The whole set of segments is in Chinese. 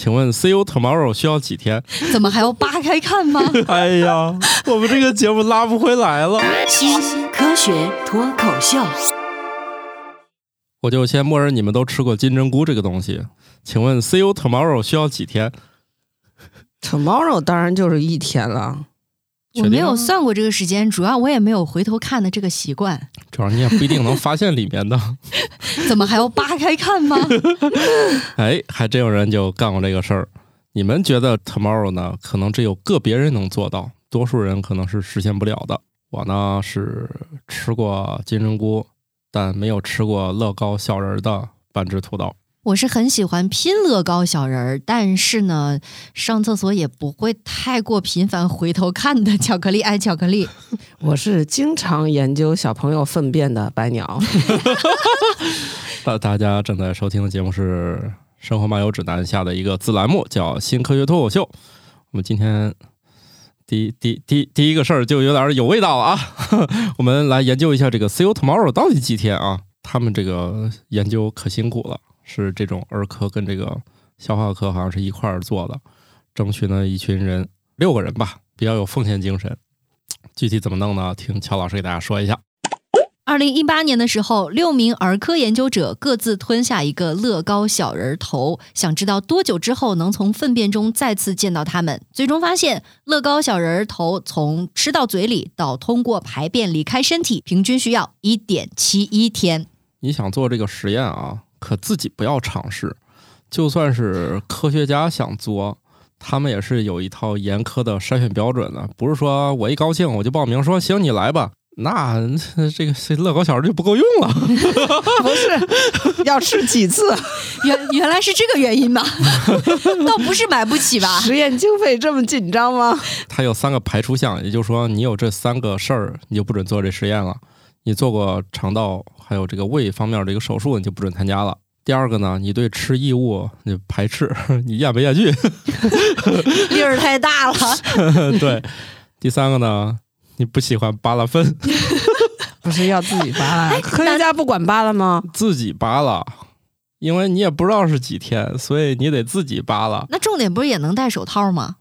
请问 See you tomorrow 需要几天？怎么还要扒开看吗？哎呀，我们这个节目拉不回来了。新科学脱口秀，我就先默认你们都吃过金针菇这个东西。请问 See you tomorrow 需要几天？Tomorrow 当然就是一天了。我没有算过这个时间，主要我也没有回头看的这个习惯。主要你也不一定能发现里面的。怎么还要扒开看吗？哎，还真有人就干过这个事儿。你们觉得 tomorrow 呢？可能只有个别人能做到，多数人可能是实现不了的。我呢是吃过金针菇，但没有吃过乐高小人儿的半只土豆。我是很喜欢拼乐高小人儿，但是呢，上厕所也不会太过频繁回头看的。巧克力爱巧克力，我是经常研究小朋友粪便的白鸟。大大家正在收听的节目是《生活漫游指南》下的一个子栏目，叫《新科学脱口秀》。我们今天第第第第一个事儿就有点有味道了啊！我们来研究一下这个 “See you tomorrow” 到底几天啊？他们这个研究可辛苦了，是这种儿科跟这个消化科好像是一块儿做的，争取呢一群人六个人吧，比较有奉献精神。具体怎么弄呢？听乔老师给大家说一下。二零一八年的时候，六名儿科研究者各自吞下一个乐高小人头，想知道多久之后能从粪便中再次见到他们。最终发现，乐高小人头从吃到嘴里到通过排便离开身体，平均需要一点七一天。你想做这个实验啊，可自己不要尝试。就算是科学家想做，他们也是有一套严苛的筛选标准的，不是说我一高兴我就报名说行你来吧。那这个这乐高小人就不够用了，不是要吃几次？原原来是这个原因吧？倒不是买不起吧？实验经费这么紧张吗？它有三个排除项，也就是说你有这三个事儿，你就不准做这实验了。你做过肠道还有这个胃方面的一个手术，你就不准参加了。第二个呢，你对吃异物你排斥，你咽不咽去？粒儿太大了。对。第三个呢，你不喜欢扒拉粪，不是要自己扒拉？科学家不管扒拉吗？自己扒拉，因为你也不知道是几天，所以你得自己扒拉。那重点不是也能戴手套吗？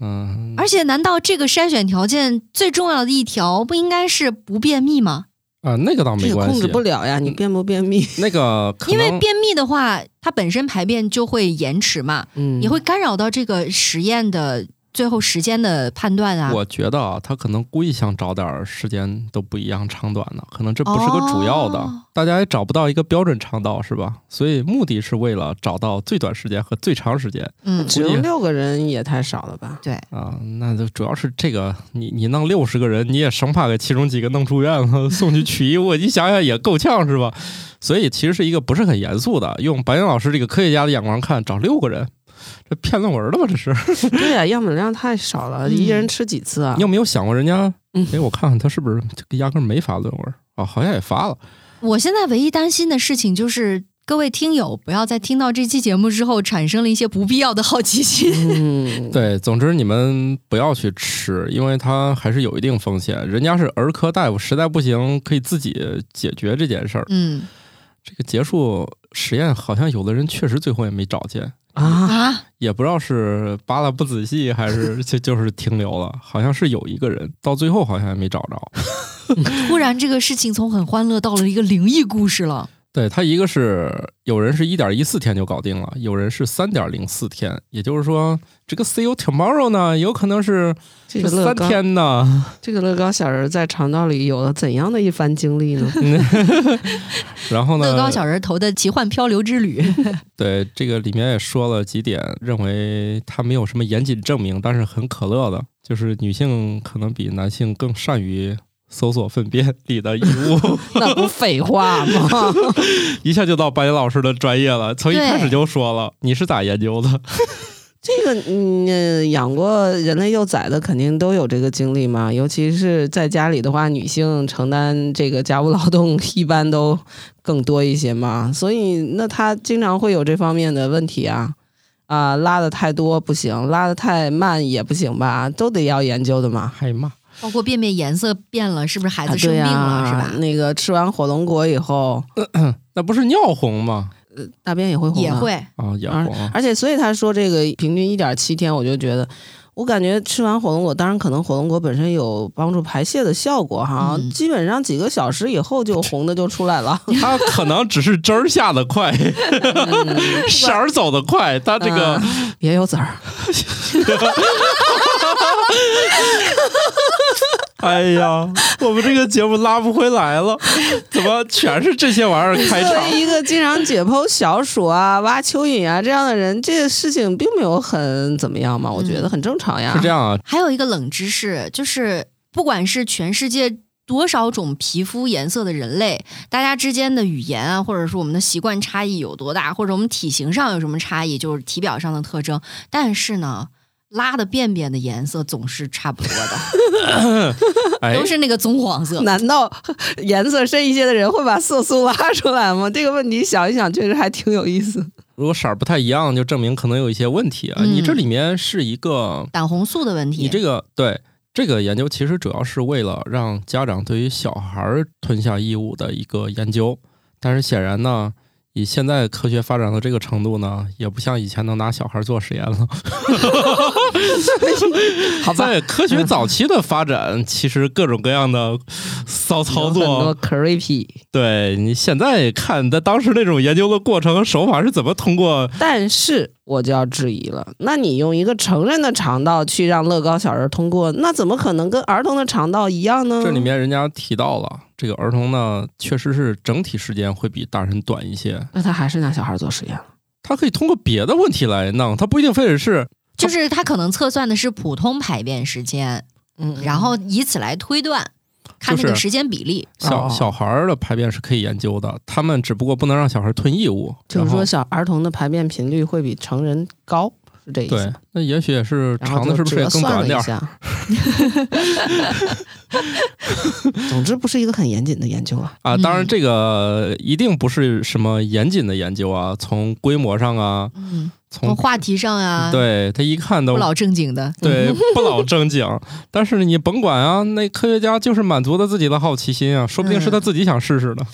嗯，而且难道这个筛选条件最重要的一条不应该是不便秘吗？啊，那个倒没关系，控制不了呀。你便不便秘？那个因为便秘的话，它本身排便就会延迟嘛，嗯，也会干扰到这个实验的最后时间的判断啊。我觉得啊，他可能故意想找点时间都不一样长短的，可能这不是个主要的，哦、大家也找不到一个标准长道，是吧？所以目的是为了找到最短时间和最长时间。嗯，只有六个人也太少了吧？对啊，那就主要是这个，你你弄六十个人，你也生怕给其中几个弄住院了，送去取衣物，你想想也够呛，是吧？所以其实是一个不是很严肃的，用白岩老师这个科学家的眼光看，找六个人。这骗论文的吧？这是 对呀、啊，样本量太少了，一人吃几次啊？你有没有想过人家？嗯，哎，我看看他是不是压根没发论文啊、哦？好像也发了。我现在唯一担心的事情就是，各位听友不要在听到这期节目之后产生了一些不必要的好奇心。嗯，对，总之你们不要去吃，因为它还是有一定风险。人家是儿科大夫，实在不行可以自己解决这件事儿。嗯，这个结束实验，好像有的人确实最后也没找见。啊，也不知道是扒拉不仔细，还是 就就是停留了。好像是有一个人到最后好像也没找着。突然，这个事情从很欢乐到了一个灵异故事了。对他，一个是有人是一点一四天就搞定了，有人是三点零四天。也就是说，这个 “see you tomorrow” 呢，有可能是这个三天呢。这个乐高小人在肠道里有了怎样的一番经历呢？然后呢？乐高小人投的奇幻漂流之旅。对，这个里面也说了几点，认为他没有什么严谨证明，但是很可乐的，就是女性可能比男性更善于搜索粪便里的异物。那不废话吗？一下就到白岩老师的专业了，从一开始就说了，你是咋研究的？这个嗯，养过人类幼崽的肯定都有这个经历嘛，尤其是在家里的话，女性承担这个家务劳动一般都更多一些嘛，所以那她经常会有这方面的问题啊啊，拉的太多不行，拉的太慢也不行吧，都得要研究的嘛。还骂，包括便便颜色变了，是不是孩子生病了，啊、是吧？那个吃完火龙果以后，那不是尿红吗？大便也会红、啊，也会。啊，也红啊。而且，所以他说这个平均一点七天，我就觉得，我感觉吃完火龙果，当然可能火龙果本身有帮助排泄的效果哈，嗯基本上几个小时以后就红的就出来了。它可能只是汁儿下的快，色儿走的快，它这个、嗯也有籽儿，哎呀，我们这个节目拉不回来了，怎么全是这些玩意儿开作场？为一个经常解剖小鼠啊、挖蚯蚓啊这样的人，这个事情并没有很怎么样嘛，我觉得很正常呀。是这样啊，还有一个冷知识，就是不管是全世界多少种皮肤颜色的人类，大家之间的语言啊，或者说我们的习惯差异有多大，或者我们体型上有什么差异，就是体表上的特征。但是呢，拉的便便的颜色总是差不多的，哎都，是那个棕黄色。难道 颜色深一些的人会把色素拉出来吗？这个问题想一想，确实还挺有意思。如果色儿不太一样，就证明可能有一些问题啊。嗯你这里面是一个，胆红素的问题，你这个对这个研究其实主要是为了让家长对于小孩儿吞下异物的一个研究，但是显然呢。以现在科学发展到这个程度呢，也不像以前能拿小孩做实验了。好吧，在科学早期的发展，其实各种各样的骚操有很多作，creepy，对你现在看，在当时那种研究的过程和手法是怎么通过？但是我就要质疑了，那你用一个成人的肠道去让乐高小人通过，那怎么可能跟儿童的肠道一样呢？这里面人家提到了，这个儿童呢，确实是整体时间会比大人短一些。那他还是拿小孩做实验了。他可以通过别的问题来弄，他不一定非得是就是他可能测算的是普通排便时间，嗯，然后以此来推断，看那个时间比例。哦小小孩儿的排便是可以研究的，他们只不过不能让小孩吞异物。就是说小儿童的排便频率会比成人高，是这意思对。，那也许也是长的是不是也更短点儿？下。总之不是一个很严谨的研究啊。啊，当然嗯这个一定不是什么严谨的研究啊，从规模上啊，嗯，从从话题上啊，，对他一看都不老正经的。对不老正经。但是你甭管啊，那科学家就是满足了自己的好奇心啊，说不定是他自己想试试的。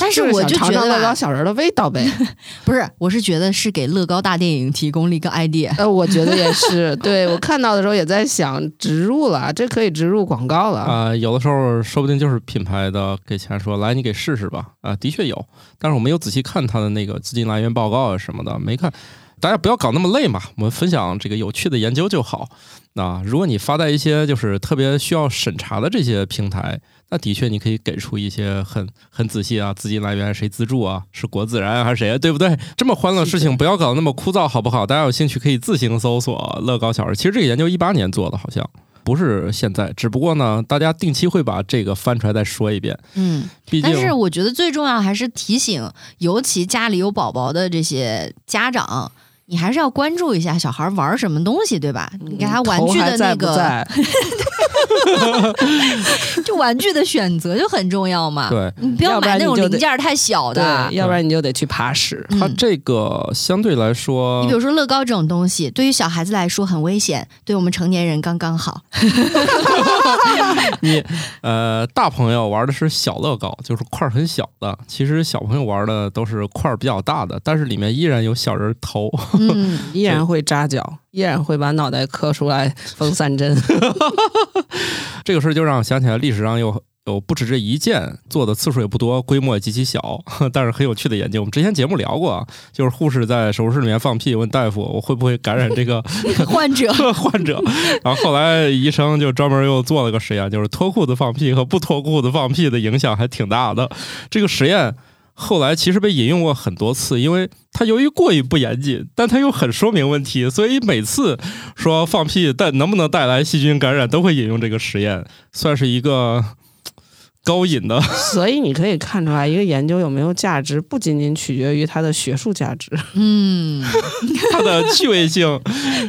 但是我就觉得乐高，小人的味道呗。不是，我是觉得是给乐高大电影提供了一个 idea。呃，我觉得也是。对我看到的时候也在想，植入了，这可以植入广告了。啊、有的时候说不定就是品牌的给钱说来你给试试吧。啊、的确有，但是我没有仔细看他的那个资金来源报告啊什么的，没看。大家不要搞那么累嘛，我们分享这个有趣的研究就好。那如果你发在一些就是特别需要审查的这些平台，那的确你可以给出一些很很仔细啊，资金来源谁资助啊，是国自然还是谁啊，对不对？这么欢乐的事情不要搞那么枯燥，好不好？大家有兴趣可以自行搜索乐高小人。其实这个研究一八年做的，好像不是现在，只不过呢，大家定期会把这个翻出来再说一遍。嗯，毕竟但是我觉得最重要还是提醒，尤其家里有宝宝的这些家长。你还是要关注一下小孩玩什么东西，对吧？你给他玩具的那个，在？就玩具的选择就很重要嘛。对你不要买那种零件太小的对，。要不然你就得去爬屎。嗯它这个相对来说你比，如说乐高这种东西，对于小孩子来说很危险，对我们成年人刚刚好。你呃大朋友玩的是小乐高，就是块儿很小的；其实小朋友玩的都是块儿比较大的，但是里面依然有小人头。嗯，依然会扎脚，依然会把脑袋磕出来缝三针。这个事儿就让我想起来，历史上有有不止这一件，做的次数也不多，规模也极其小，但是很有趣的研究。我们之前节目聊过啊，就是护士在手术室里面放屁，问大夫我会不会感染这个 患者 患者，然后后来医生就专门又做了个实验，就是脱裤子放屁和不脱裤子放屁的影响还挺大的。这个实验后来其实被引用过很多次，因为它由于过于不严谨，但它又很说明问题，所以每次说放屁带能不能带来细菌感染，都会引用这个实验，算是一个。高引的，所以你可以看出来，一个研究有没有价值，不仅仅取决于它的学术价值，嗯，它的趣味性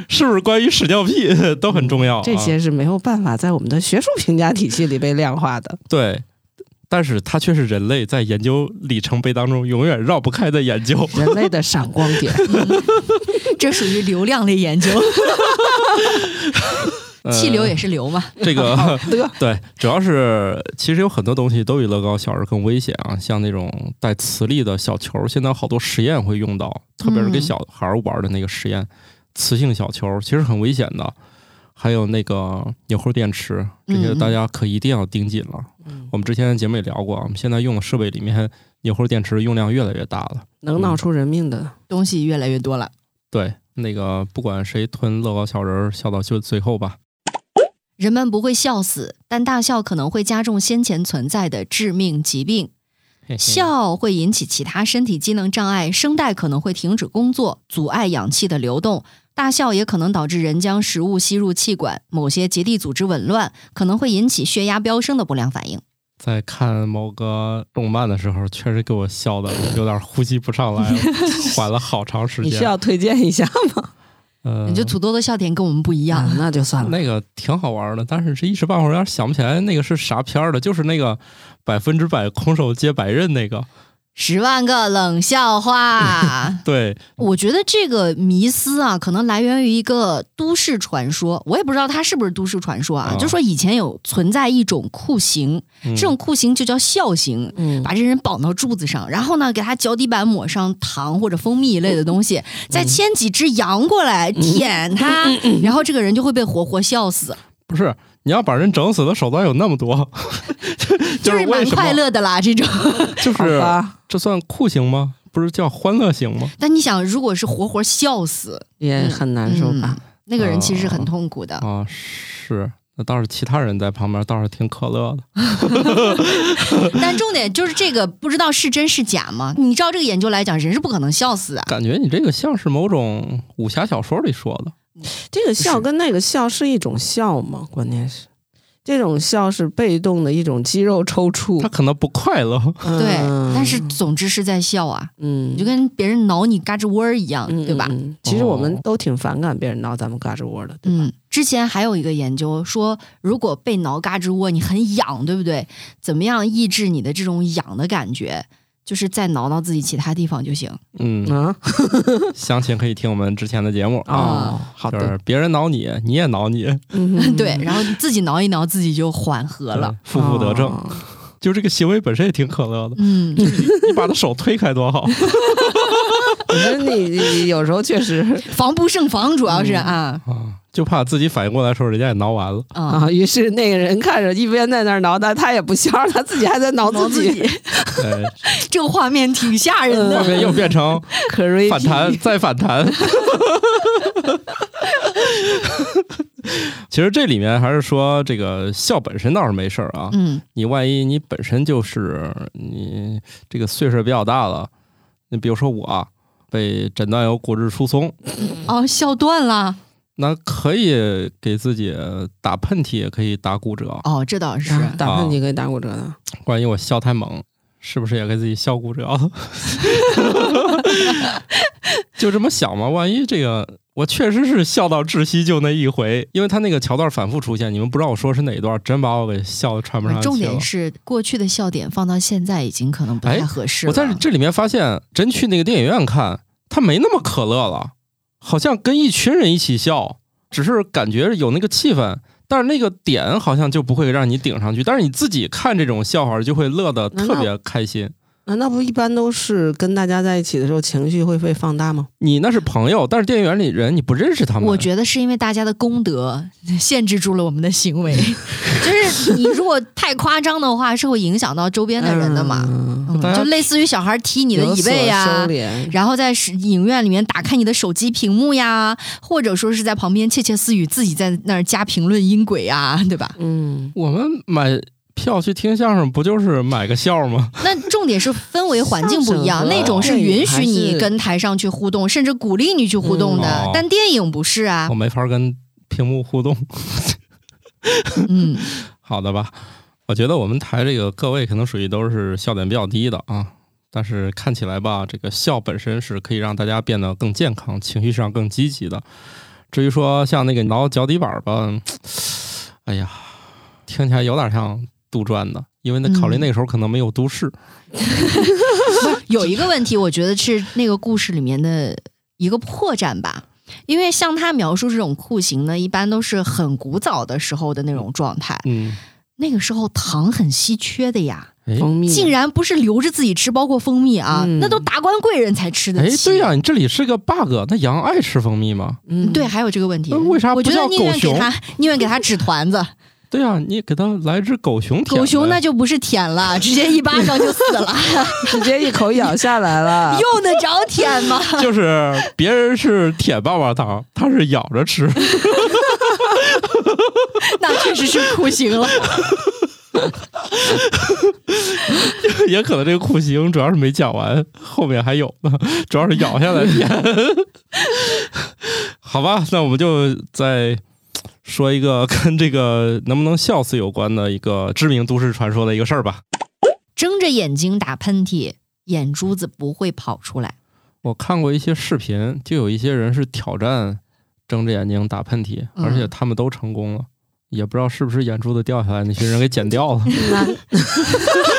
是不是关于屎尿屁都很重要、啊。这些是没有办法在我们的学术评价体系里被量化的。对，但是它却是人类在研究里程碑当中永远绕不开的研究。人类的闪光点，这属于流量类研究。呃气流也是流嘛。这个 对，主要是其实有很多东西都比乐高小人更危险啊，像那种带磁力的小球，现在有好多实验会用到，特别是给嗯小孩儿玩的那个实验，磁性小球其实很危险的。还有那个纽扣电池，这些大家可一定要盯紧了。嗯我们之前的节目也聊过，我们现在用的设备里面纽扣电池用量越来越大了。能闹出人命的，东西越来越多了。对，那个不管谁吞乐高小人儿，笑到就最后吧。人们不会笑死，但大笑可能会加重先前存在的致命疾病。笑会引起其他身体机能障碍，声带可能会停止工作，阻碍氧气的流动。大笑也可能导致人将食物吸入气管，某些结缔组织紊乱，可能会引起血压飙升的不良反应。在看某个动漫的时候，确实给我笑的有点呼吸不上来了，缓了好长时间。你需要推荐一下吗？呃，你就土豆的笑点跟我们不一样。啊，那就算了。那个挺好玩的，但是这一时半会儿有点想不起来那个是啥片儿的，就是那个百分之百空手接白刃那个。十万个冷笑话。对，我觉得这个迷思啊，可能来源于一个都市传说，我也不知道它是不是都市传说啊。啊。就说以前有存在一种酷刑，嗯。这种酷刑就叫笑刑，嗯，把这人绑到柱子上，然后呢，给他脚底板抹上糖或者蜂蜜一类的东西，再牵几只羊过来舔他，然后这个人就会被活活笑死，不是你要把人整死的手段有那么多，就就是蛮？快乐的啦。这种，就是，这算酷刑吗？不是叫欢乐刑吗？但你想，如果是活活笑死，也很难受吧？嗯那个人其实很痛苦的。啊，是。那倒是其他人在旁边倒是挺可乐的。但重点就是这个不知道是真是假吗？你照这个研究来讲，人是不可能笑死的。感觉你这个像是某种武侠小说里说的。这个笑跟那个笑是一种笑吗？关键是这种笑是被动的一种肌肉抽搐他。可能不快乐。对，嗯但是总之是在笑啊，嗯你就跟别人挠你嘎吱窝儿一样，嗯对吧？其实我们哦都挺反感别人挠咱们嘎吱窝的，对吧？嗯，之前还有一个研究说，如果被挠嘎吱窝，你很痒，对不对？怎么样抑制你的这种痒的感觉？就是再挠挠自己其他地方就行。嗯，啊 详情可以听我们之前的节目啊。哦，好的，就是别人挠你，你也挠你，嗯 对，然后自己挠一挠，自己就缓和了。对，负负得正。哦就这个行为本身也挺可乐的。嗯，你把他手推开多好。我觉得你你有时候确实防不胜防，主要是啊啊，就怕自己反应过来的时候，人家也挠完了。啊，啊，于是那个人看着一边在那儿挠他，他也不笑，他自己还在挠挠自己，己，这个画面挺吓人的。画面又变成可瑞反弹，再反弹。其实这里面还是说，这个笑本身倒是没事儿啊。嗯，你万一你本身就是你这个岁数比较大了，你比如说我啊被诊断有骨质疏松，哦，笑断了。那可以给自己打喷嚏，也可以打骨折。哦，这倒是。啊打喷嚏可以打骨折的。万一我笑太猛，是不是也给自己笑骨折了？就这么想嘛，万一这个我确实是笑到窒息就那一回，因为他那个桥段反复出现，你们不知道我说是哪一段，真把我给笑的喘不上气了。重点是过去的笑点放到现在已经可能不太哎合适了。我在这里面发现，真去那个电影院看，他没那么可乐了，好像跟一群人一起笑，只是感觉有那个气氛，但是那个点好像就不会让你顶上去，但是你自己看这种笑话就会乐得特别开心。难道不一般都是跟大家在一起的时候情绪会被放大吗？你那是朋友，但是电影院里人你不认识他们。我觉得是因为大家的功德限制住了我们的行为，就是你如果太夸张的话，是会影响到周边的人的嘛。嗯嗯就类似于小孩踢你的椅背呀、然后在影院里面打开你的手机屏幕呀，或者说是在旁边窃窃私语，自己在那儿加评论音轨啊，对吧？嗯，我们买票去听相声，不就是买个笑吗？那重点是氛围环境不一样，那种是允许你跟台上去互动，甚至鼓励你去互动的，嗯哦但电影不是啊我。没法跟屏幕互动。嗯，好的吧，我觉得我们台这个各位可能属于都是笑点比较低的啊，但是看起来吧，这个笑本身是可以让大家变得更健康，情绪上更积极的。至于说像那个挠脚底板吧，哎呀，听起来有点像杜撰的，因为那考虑那个时候可能没有都市。有一个问题，我觉得是那个故事里面的一个破绽吧。因为像他描述这种酷刑呢，一般都是很古早的时候的那种状态。嗯，那个时候糖很稀缺的呀，哎。蜂蜜。竟然不是留着自己吃，包括蜂蜜啊，嗯。那都达官贵人才吃的哎，对呀、你这里是个 bug，那羊爱吃蜂蜜吗？嗯。对，还有这个问题，为啥不叫我觉得宁愿给他，宁愿给他纸团子，对啊、你给它来只狗熊舔。狗熊那就不是舔了，直接一巴掌就死了，直接一口咬下来了。用得着舔吗？就是别人是舔棒棒糖，他是咬着吃。那确实是酷刑了。也可能这个酷刑主要是没讲完，后面还有呢，主要是咬下来舔。好吧，那我们就再说一个跟这个能不能笑死有关的一个知名都市传说的一个事儿吧。睁着眼睛打喷嚏，眼珠子不会跑出来。我看过一些视频，就有一些人是挑战睁着眼睛打喷嚏，嗯而且他们都成功了。也不知道是不是眼珠子掉下来，那些人给剪掉了。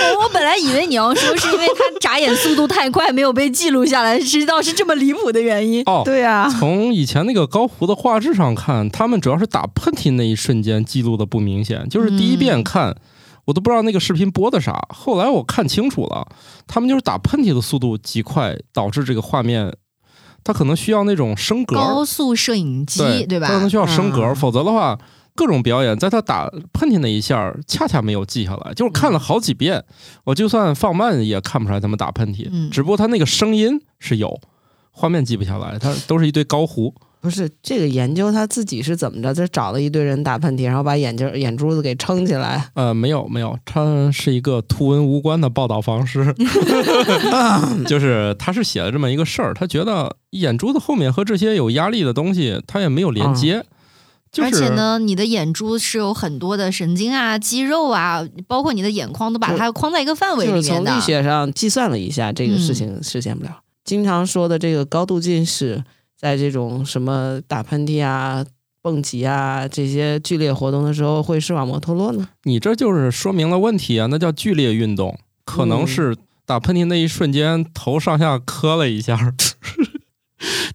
那 我本来以为你要说是因为他眨眼速度太快，没有被记录下来，谁知道是这么离谱的原因。哦，对啊、从以前那个高糊的画质上看，他们主要是打喷嚏那一瞬间记录的不明显，就是第一遍看。我都不知道那个视频播的啥，后来我看清楚了，他们就是打喷嚏的速度极快，导致这个画面，它可能需要那种升格，高速摄影机，对吧？它可能需要升格，嗯否则的话，各种表演在他打喷嚏那一下恰恰没有记下来，就是看了好几遍，我就算放慢也看不出来他们打喷嚏，嗯只不过他那个声音是有，画面记不下来，他都是一堆高糊。不是这个研究他自己是怎么着？就找了一堆人打喷嚏，然后把眼睛眼珠子给撑起来。呃，没有没有，他是一个图文无关的报道方式，就是他是写了这么一个事儿，他觉得眼珠子后面和这些有压力的东西，他也没有连接，就是而且呢，你的眼珠是有很多的神经啊、肌肉啊，包括你的眼眶，都把它框在一个范围里面的就是从力。学上计算了一下，这个事情实现不了。经常说的这个高度近视，在这种什么打喷嚏啊、蹦极啊这些剧烈活动的时候，会视网膜脱落呢？你这就是说明了问题啊，那叫剧烈运动，可能是打喷嚏那一瞬间头上下磕了一下儿，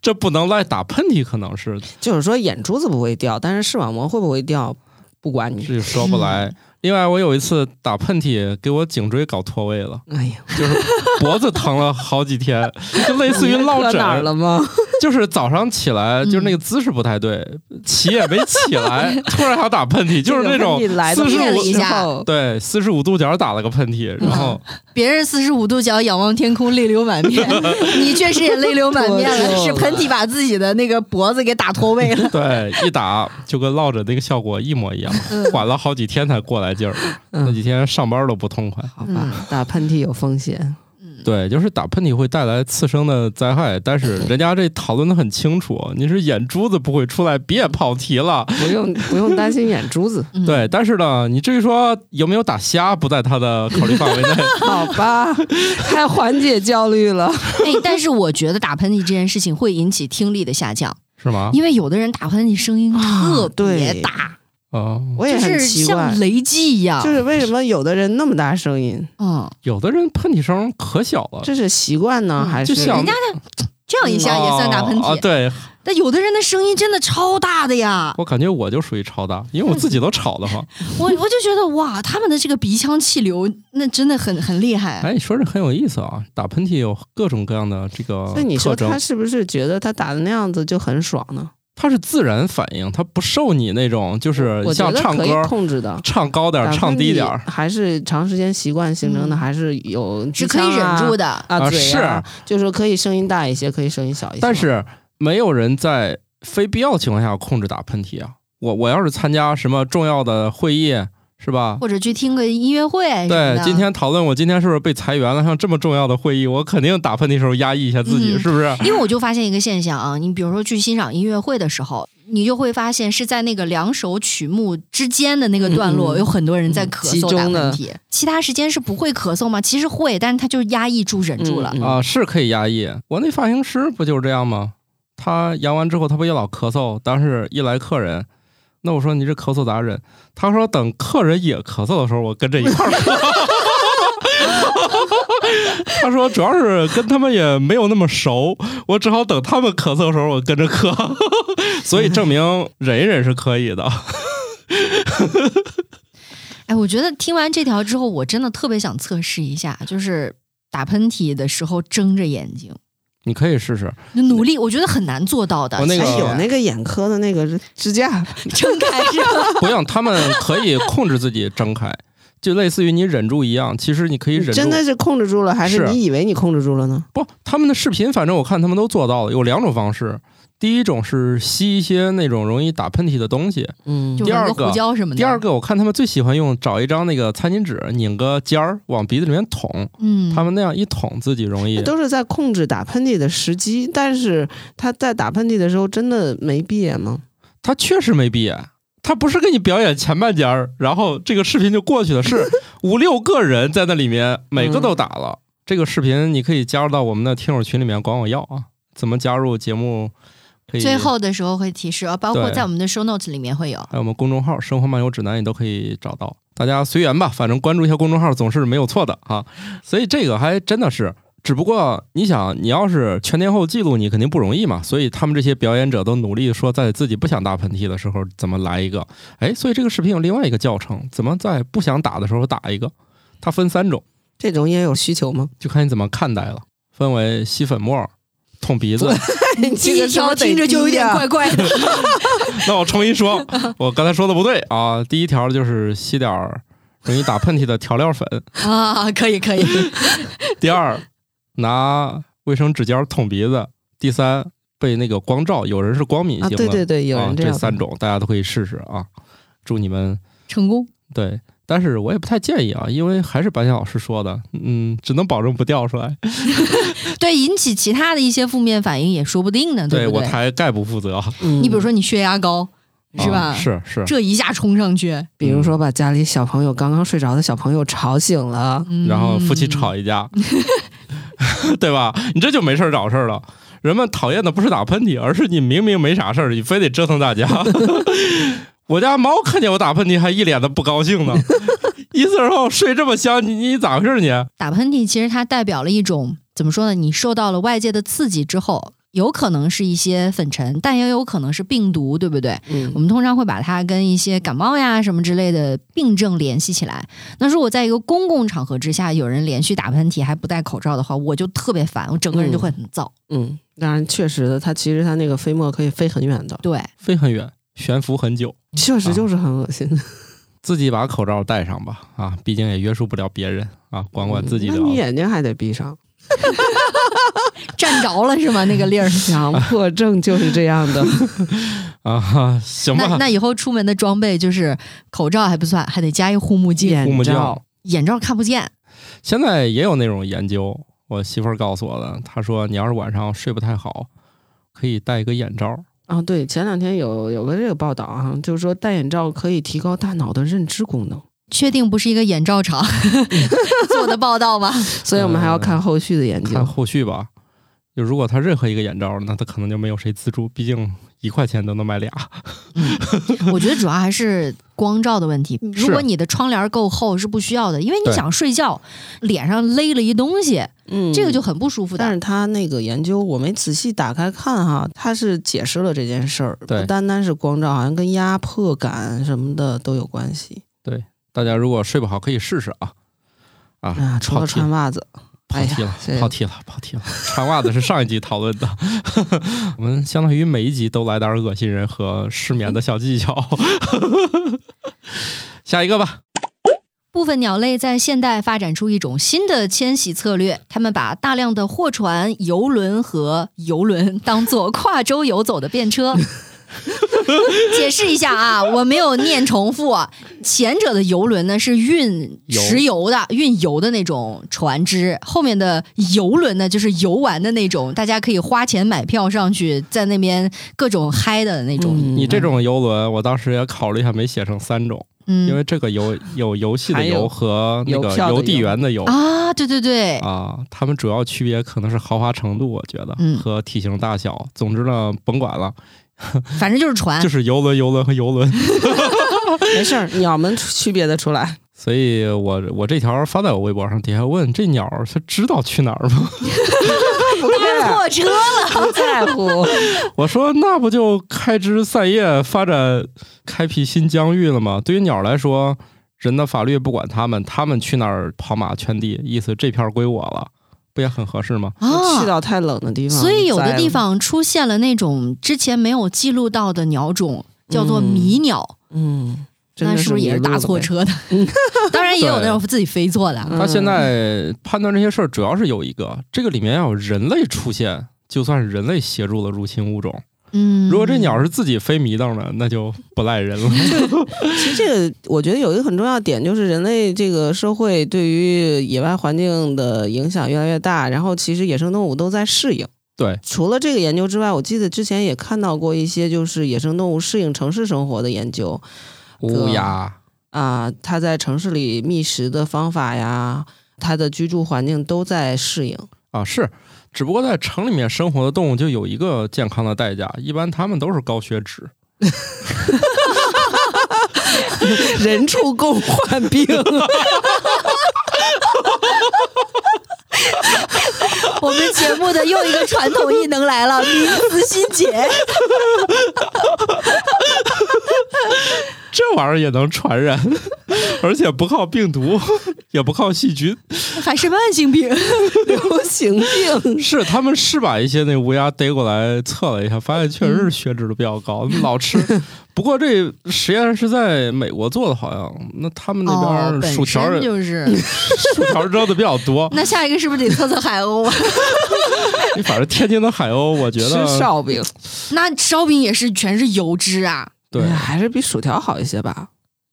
这不能赖打喷嚏，可能是就是说眼珠子不会掉，但是视网膜会不会掉，不管你。这说不来。另外，我有一次打喷嚏，给我颈椎搞脱位了，哎呀，就是脖子疼了好几天，就类似于落磕哪儿枕，了吗？就是早上起来就是那个姿势不太对，起也没起来，突然想打喷嚏，就是那种四十五一下后，对四十五度角打了个喷嚏，然后别人四十五度角仰望天空，泪流满面，你确实也泪流满面了，是喷嚏把自己的那个脖子给打脱位了。对一打就跟落枕那个效果一模一样，缓了好几天才过来劲儿，那嗯，几天上班都不痛快。好吧，打喷嚏有风险。对，就是打喷嚏会带来次生的灾害，但是 人家这讨论的很清楚，你是眼珠子不会出来，别跑题了。不用不用担心眼珠子，嗯，对，但是呢，你至于说有没有打瞎，不在他的考虑范围内。好吧，太缓解焦虑了。哎，但是我觉得打喷嚏这件事情会引起听力的下降，是吗？因为有的人打喷嚏声音特别对大，哦，我也是奇怪像，雷击一样。就是为什么有的人那么大声音？嗯，有的人喷嚏声可小了，这是习惯呢，嗯还就是像人家的这样一下也算打喷嚏，哦哦对，但有的人的声音真的超大的呀。我感觉我就属于超大，因为我自己都吵得慌。我我就觉得哇，他们的这个鼻腔气流那真的很很厉害。哎，你说这很有意思啊！打喷嚏有各种各样的这个那你说他，是不是觉得他打的那样子就很爽呢？它是自然反应，它不受你那种就是我觉像得可以唱歌控制的。唱高点儿、唱低点儿。还是长时间习惯形成的，嗯还是有是可以忍住的的，啊，啊嘴啊，就是说可以声音大一些，可以声音小一些。但是没有人在非必要情况下控制打喷嚏啊！我我要是参加什么重要的会议，是吧？或者去听个音乐会对今天讨论我今天是不是被裁员了？像这么重要的会议，我肯定打喷嚏时候压抑一下自己，嗯是不是？因为我就发现一个现象啊，你比如说去欣赏音乐会的时候，你就会发现是在那个两首曲目之间的那个段落，有很多人在咳嗽、打喷嚏，其他时间是不会咳嗽吗？其实会，但是他就压抑住、忍住了。嗯啊，是可以压抑。我那发型师不就是这样吗？他阳完之后，他不也老咳嗽？当时一来客人，那我说你这咳嗽咋忍？他说等客人也咳嗽的时候，我跟着一块儿咳。他说主要是跟他们也没有那么熟，我只好等他们咳嗽的时候我跟着咳，所以证明忍一忍是可以的。哎，我觉得听完这条之后，我真的特别想测试一下，就是打喷嚏的时候睁着眼睛，你可以试试，努力，我觉得很难做到的。我那个有那个眼科的那个支架，睁开是吧？不用，他们可以控制自己睁开，就类似于你忍住一样。其实你可以忍住，真的是控制住了，还是是你以为你控制住了呢？不，他们的视频反正我看他们都做到了，有两种方式。第一种是吸一些那种容易打喷嚏的东西，嗯就闻个第二个胡椒什么的。第二，个我看他们最喜欢用找一张那个餐巾纸拧个尖儿往鼻子里面捅，嗯，他们那样一捅自己容易。都是在控制打喷嚏的时机，但是他在打喷嚏的时候真的没闭眼吗？他确实没闭眼，他不是给你表演前半截儿，然后这个视频就过去了，是 五六个人在那里面，每个都打了。这个视频你可以加入到我们的听友群里面管我要啊，怎么加入节目？最后的时候会提示，呃包括在我们的 show notes 里面会有。还有我们公众号“生活漫游指南”也都可以找到，大家随缘吧，反正关注一下公众号总是没有错的啊。所以这个还真的是，只不过你想，你要是全天候记录，你肯定不容易嘛。所以他们这些表演者都努力说，在自己不想打喷嚏的时候怎么来一个。哎，所以这个视频有另外一个教程，怎么在不想打的时候打一个。它分三种，这种也有需求吗？就看你怎么看待了。分为吸粉末、捅鼻子。你第一条听着就有点怪怪的。那我重新说，我刚才说的不对啊。第一条就是吸点儿容易打喷嚏的调料粉。啊，可以可以，第二，拿卫生纸尖捅鼻子；第三，被那个光照，有人是光敏啊，型的，对对对，有啊人这三种大家都可以试试啊。祝你们成功。对，但是我也不太建议啊，因为还是白岩老师说的，嗯，只能保证不掉出来。对，引起其他的一些负面反应也说不定呢，不对？对我才概不负责，嗯你比如说你血压高，是吧？啊是是，这一下冲上去，比如说把家里小朋友刚刚睡着的小朋友吵醒了，嗯然后夫妻吵一架，对吧？你这就没事儿找事儿了。人们讨厌的不是打喷嚏，而是你明明没啥事儿，你非得折腾大家。我家猫看见我打喷嚏还一脸的不高兴呢，一次后睡这么香，你你咋回事你？打喷嚏其实它代表了一种怎么说呢？你受到了外界的刺激之后，有可能是一些粉尘，但也有可能是病毒，对不对？嗯我们通常会把它跟一些感冒呀什么之类的病症联系起来。那如果在一个公共场合之下，有人连续打喷嚏还不戴口罩的话，我就特别烦，我整个人就会很燥。嗯，当然确实的，它其实它那个飞沫可以飞很远的，对，飞很远，悬浮很久，确实就是很恶心。自己把口罩戴上吧啊，毕竟也约束不了别人啊，管管自己那就好。你眼睛还得闭上，站着了是吗？那个粒儿。强迫症就是这样的。啊，行吧，那那以后出门的装备就是口罩还不算，还得加一护目镜，眼护目镜眼罩看不见。现在也有那种研究，我媳妇儿告诉我的，她说你要是晚上睡不太好，可以戴一个眼罩。啊，对，前两天有有个这个报道啊，就是说戴眼罩可以提高大脑的认知功能，确定不是一个眼罩厂 做的报道吗？所以我们还要看后续的研究看。后续吧。就如果他任何一个眼罩，那他可能就没有谁资助，毕竟一块钱都能买俩。我觉得主要还是光照的问题。如果你的窗帘够厚是不需要的，因为你想睡觉，脸上勒了一东西，嗯这个就很不舒服的。但是他那个研究我没仔细打开看哈，他是解释了这件事儿，不单单是光照，好像跟压迫感什么的都有关系对大家如果睡不好，可以试试啊啊！啊。除了穿袜子，哎跑题了跑题了，跑题了。穿袜子是上一集讨论的，我们相当于每一集都来点恶心人和失眠的小技巧。下一个吧，部分鸟类在现代发展出一种新的迁徙策略，它们把大量的货船、游轮和游轮当做跨洲游走的便车。解释一下啊，我没有念重复啊。前者的游轮呢是运石油的、运油的那种船只，后面的游轮呢就是游玩的那种，大家可以花钱买票上去，在那边各种嗨的那种。嗯你这种游轮，我当时也考虑一下，没写成三种，嗯，因为这个游有游戏的游和那个邮递员的游啊，对对对，啊，他们主要区别可能是豪华程度，我觉得嗯和体型大小。总之呢，甭管了，反正就是船。就是游轮、游轮和游轮。没事儿，鸟们区别的出来。所以我我这条发在我微博上，底下问这鸟儿它知道去哪儿吗？不 搭错车了。不在乎。我说那不就开枝散叶，发展开辟新疆域了吗？对于鸟来说，人的法律不管他们，他们去哪儿跑马圈地，意思这片儿归我了，不也很合适吗？啊去啊，到太冷的地方，所以有的地方出现了那种之前没有记录到的鸟种，叫做嗯迷鸟，嗯，那是不是也是搭？错车的？当然也有那种自己飞错的。嗯他现在判断这些事儿，主要是有一个，这个里面要有人类出现，就算是人类协助了入侵物种。嗯，如果这鸟是自己飞迷瞪的，那就不赖人了。其实这个我觉得有一个很重要的点，就是人类这个社会对于野外环境的影响越来越大，然后其实野生动物都在适应。对，除了这个研究之外，我记得之前也看到过一些就是野生动物适应城市生活的研究乌鸦，啊，它在城市里觅食的方法呀，它的居住环境都在适应。啊，是，只不过在城里面生活的动物就有一个健康的代价，一般它们都是高血脂。人畜共患病，我们节目的又一个传统异能来了，名词心结。这玩意儿也能传染，而且不靠病毒，也不靠细菌。还是慢性病。流行病。是他们是把一些那乌鸦逮过来测了一下，发现确实是血脂都比较高，老吃。不过这实验是在美国做的，好像那他们那哦，边薯条就是。薯条扔的比较多。那下一个是不是得测测海鸥啊？你反正天津的海鸥，我觉吃得烧饼，那烧饼也是全是油脂啊。对哎，还是比薯条好一些吧。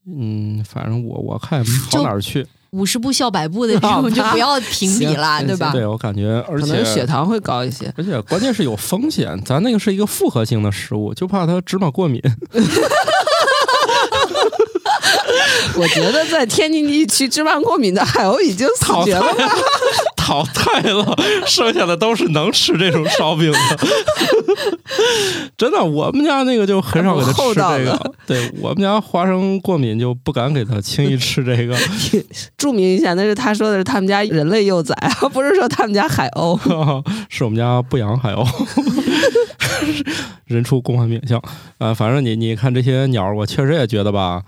嗯，反正我我看好哪儿去。五十步笑百步的 这种就不要评比了，对吧？对我感觉，而可能血糖会高一些。而且关键是有风险，咱那个是一个复合性的食物，就怕它芝麻过敏。我觉得在天津地区，芝麻过敏的海鸥已经死淘汰绝了吧。淘汰了，剩下的都是能吃这种烧饼的。真的，我们家那个就很少给他吃这个。对我们家花生过敏，就不敢给他轻易吃这个。注明一下，那是他说的是他们家人类幼崽，啊，不是说他们家海鸥。是我们家不养海鸥，人畜共患病。行，啊，反正你你看这些鸟儿，我确实也觉得吧，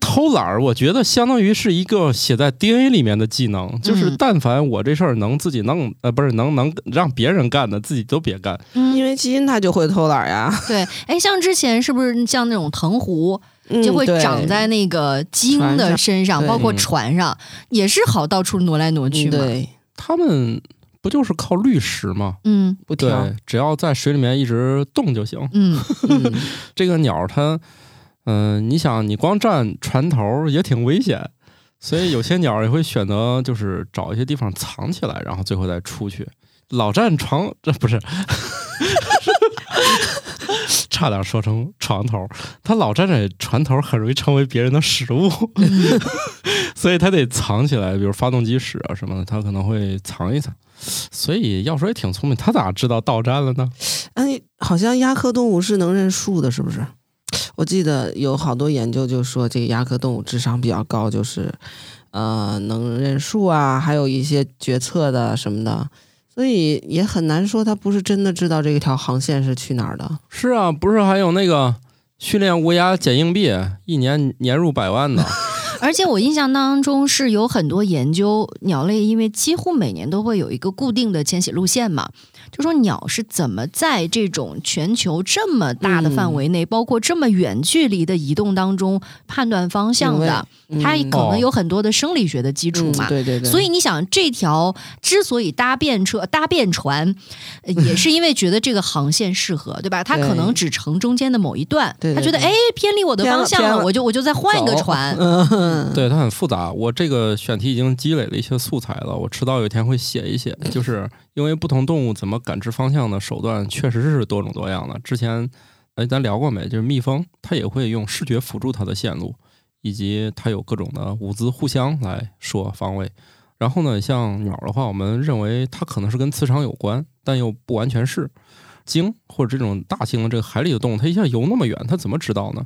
偷懒儿，我觉得相当于是一个写在 DNA 里面的技能，就是嗯但凡我这事儿能自己弄，呃，不是能能让别人干的，自己都别干。嗯因为基因它就会偷懒呀，对，哎，像之前是不是像那种藤壶嗯就会长在那个鲸的身上，包括船上，也是好到处挪来挪去嘛。他们不就是靠滤食吗？嗯不挑对，，只要在水里面一直动就行。嗯，嗯，这个鸟它，嗯、你想，你光站船头也挺危险，所以有些鸟也会选择就是找一些地方藏起来，然后最后再出去。老站床，这不是，差点说成床头儿。它老站在船头儿，很容易成为别人的食物，嗯 所以它得藏起来，比如发动机室啊什么的，它可能会藏一藏。所以要说也挺聪明，它咋知道到站了呢？哎，好像鸦科动物是能认树的，是不是？我记得有好多研究就说这个鸦科动物智商比较高，就是呃能认树啊，还有一些决策的什么的，所以也很难说他不是真的知道这一条航线是去哪儿的。是啊，不是还有那个训练乌鸦捡硬币，一年年入百万呢。而且我印象当中是有很多研究鸟类，因为几乎每年都会有一个固定的迁徙路线嘛，就说鸟是怎么在这种全球这么大的范围内，包括这么远距离的移动当中判断方向的，嗯它可能有很多的生理学的基础嘛。嗯对对对，所以你想，这条之所以搭便车、搭便船，呃也是因为觉得这个航线适合，对吧？它可能只乘中间的某一段，对对对他觉得哎偏离我的方向偏了我就我就再换一个船。嗯，对，它很复杂。我这个选题已经积累了一些素材了，我迟早有一天会写一写。就是因为不同动物怎么感知方向的手段确实是多种多样的。之前，哎，咱聊过没？就是蜜蜂，它也会用视觉辅助它的线路，以及它有各种的舞姿互相来说方位。然后呢，像鸟的话，我们认为它可能是跟磁场有关，但又不完全是。鲸或者这种大型的这个海里的动物，它一下游那么远，它怎么知道呢？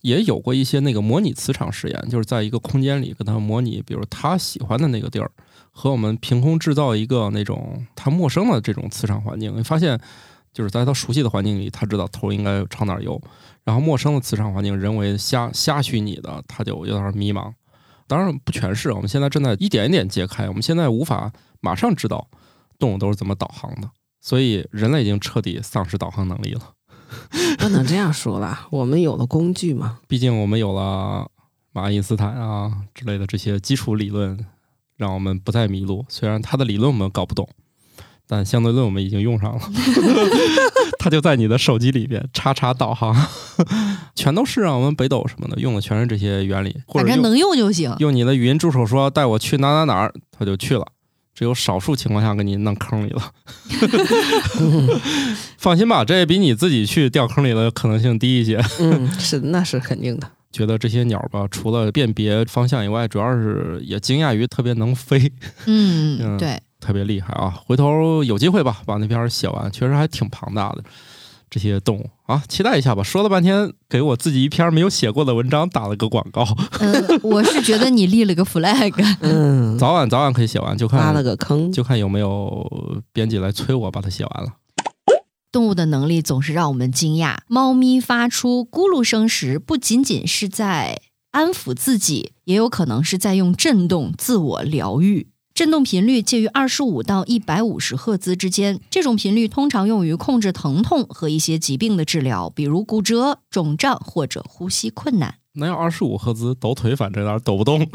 也有过一些那个模拟磁场实验，就是在一个空间里跟它模拟，比如它喜欢的那个地儿，和我们凭空制造一个那种他陌生的这种磁场环境，你发现就是在他熟悉的环境里，他知道头应该朝哪儿游，然后陌生的磁场环境，人为瞎瞎虚拟的，他就有点迷茫。当然不全是，我们现在正在一点一点揭开，我们现在无法马上知道动物都是怎么导航的，所以人类已经彻底丧失导航能力了。不能这样说吧，我们有了工具嘛。毕竟我们有了马因斯坦啊之类的这些基础理论，让我们不再迷路。虽然他的理论我们搞不懂，但相对论我们已经用上了。它就在你的手机里边，叉叉导航，全都是啊。我们北斗什么的用的全是这些原理，或者用反正能用就行。用你的语音助手说带我去哪哪哪儿，他就去了。只有少数情况下给你弄坑里了。放心吧，这也比你自己去掉坑里的可能性低一些。嗯，是的，那是肯定的。觉得这些鸟吧，除了辨别方向以外，主要是也惊讶于特别能飞，嗯，嗯对，特别厉害啊！回头有机会吧，把那篇写完，确实还挺庞大的。这些动物啊，期待一下吧。说了半天，给我自己一篇没有写过的文章打了个广告，嗯，我是觉得你立了个 flag。嗯，早晚早晚可以写完，就看挖了看个坑。就看有没有编辑来催我把它写完了。动物的能力总是让我们惊讶。猫咪发出咕噜声时，不仅仅是在安抚自己，也有可能是在用震动自我疗愈。振动频率介于二十五到一百五十赫兹之间，这种频率通常用于控制疼痛和一些疾病的治疗，比如骨折、肿胀或者呼吸困难。那要二十五赫兹抖腿反这哪儿抖不动？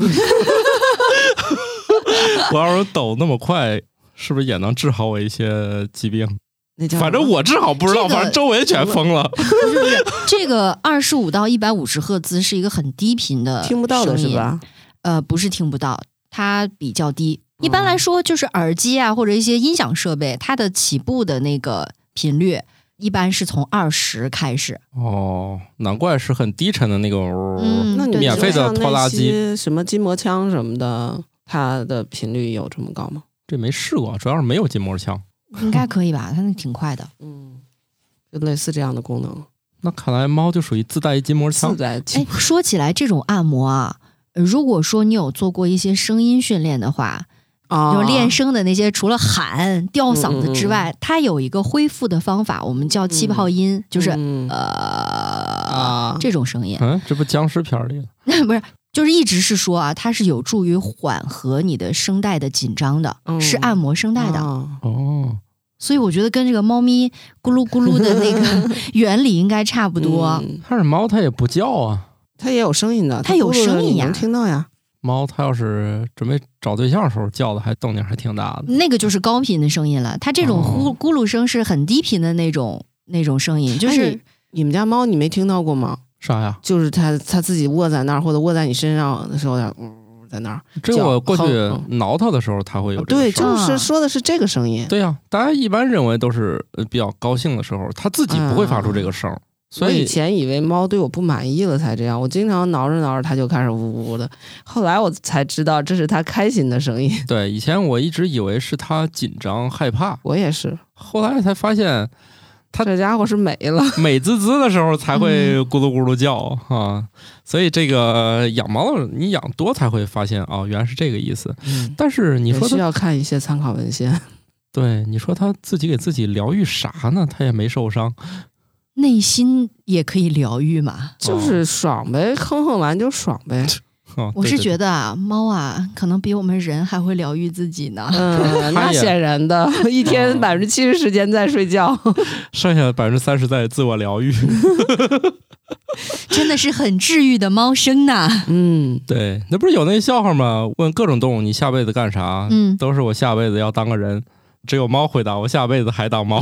我要是抖那么快，是不是也能治好我一些疾病？那叫反正我至少不知道，这个反正周围全疯了。不是不是，这个二十五到一百五十赫兹是一个很低频的，听不到的是？吧？呃，不是听不到，它比较低。一般来说，就是耳机啊或者一些音响设备，它的起步的那个频率一般是从二十开始。哦，难怪是很低沉的那个。嗯那你免费的像拖拉机那些什么筋膜枪什么的，它的频率有这么高吗？这没试过，主要是没有筋膜枪。应该可以吧？它那挺快的。嗯，就类似这样的功能，那看来猫就属于自带一筋膜枪自。在哎，说起来，这种按摩啊，呃如果说你有做过一些声音训练的话，啊就练声的那些，除了喊、吊嗓子之外，它有一个恢复的方法，我们叫气泡音，就是嗯呃啊，这种声音。嗯，这不僵尸片里那。不是，就是一直是说啊，它是有助于缓和你的声带的紧张的，嗯是按摩声带的。啊哦，所以我觉得跟这个猫咪咕噜咕噜的那个 原理应该差不多。嗯但是猫它也不叫啊。它也有声音的，它有声音呀你能听到呀。猫它要是准备找对象的时候叫的，还动静还挺大的。那个就是高频的声音了，它这种呼哦咕噜声是很低频的那种那种声音，就是哎你你们家猫你没听到过吗？啥呀？就是它它自己卧在那儿或者卧在你身上的时候，它呜呜在那儿。这我过去挠它的时候，它会有这个对，就是啊说的是这个声音。对呀、大家一般认为都是呃比较高兴的时候，它自己不会发出这个声儿，所我以以前以为猫对我不满意了才这样，我经常挠着挠着它就开始呜呜呜的，后来我才知道这是它开心的声音。对以前我一直以为是它紧张害怕，我也是，后来才发现它这家伙是美了。美滋滋的时候才会咕噜咕噜叫、啊，所以这个养猫你养多才会发现哦，原来是这个意思。嗯，但是你说需要看一些参考文献。对你说他自己给自己疗愈啥呢？他也没受伤，内心也可以疗愈嘛。就是爽呗，哼哼完就爽呗。哦，我是觉得得啊，猫啊，可能比我们人还会疗愈自己呢。嗯，那显然的，一天哦百分之七十时间在睡觉。剩下百分之三十在自我疗愈。真的是很治愈的猫生呐。嗯，对，那不是有那笑话吗？问各种动物你下辈子干啥？嗯都是我下辈子要当个人。只有猫回答我下辈子还当猫。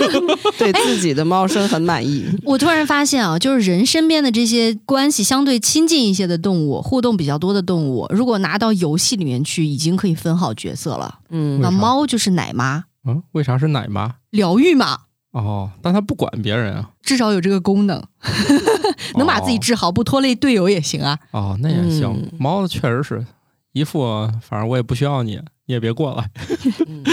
对自己的猫生很满意。我突然发现啊，就是人身边的这些关系相对亲近一些的动物，互动比较多的动物，如果拿到游戏里面去，已经可以分好角色了。嗯那猫就是奶妈，嗯，为啥是奶妈？疗愈嘛，哦，但它不管别人啊。至少有这个功能，能把自己治好，不拖累队友也行啊。哦，那也行。嗯猫确实是一副，反正我也不需要你，你也别过来。嗯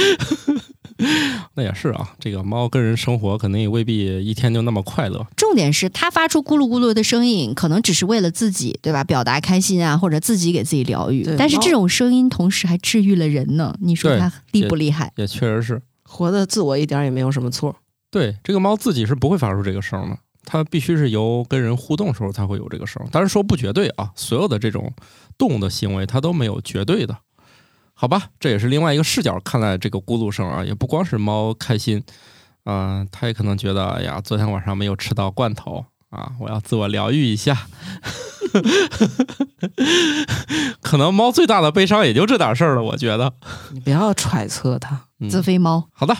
那也是啊，这个猫跟人生活，可能也未必一天就那么快乐。重点是它发出咕噜咕噜的声音，可能只是为了自己，对吧？表达开心啊，或者自己给自己疗愈。但是这种声音同时还治愈了人呢，你说它厉不厉害？也确实是，活的自我一点也没有什么错。对这个猫自己是不会发出这个声的，它必须是由跟人互动时候才会有这个声儿。当然说不绝对啊，所有的这种动物的行为它都没有绝对的，好吧？这也是另外一个视角看待这个咕噜声啊，也不光是猫开心，啊、它也可能觉得，哎呀，昨天晚上没有吃到罐头啊，我要自我疗愈一下。可能猫最大的悲伤也就这点事儿了，我觉得。你不要揣测它。嗯自飞猫，好的，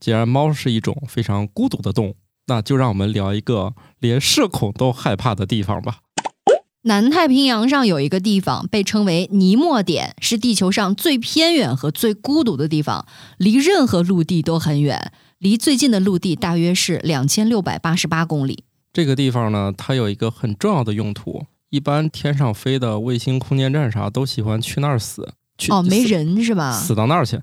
既然猫是一种非常孤独的动物，那就让我们聊一个连社恐都害怕的地方吧。南太平洋上有一个地方被称为尼莫点，是地球上最偏远和最孤独的地方，离任何陆地都很远，离最近的陆地大约是两千六百八十八公里。这个地方呢，它有一个很重要的用途，一般天上飞的卫星空间站啥都喜欢去那儿死。去哦，没人是吧？死到那儿去，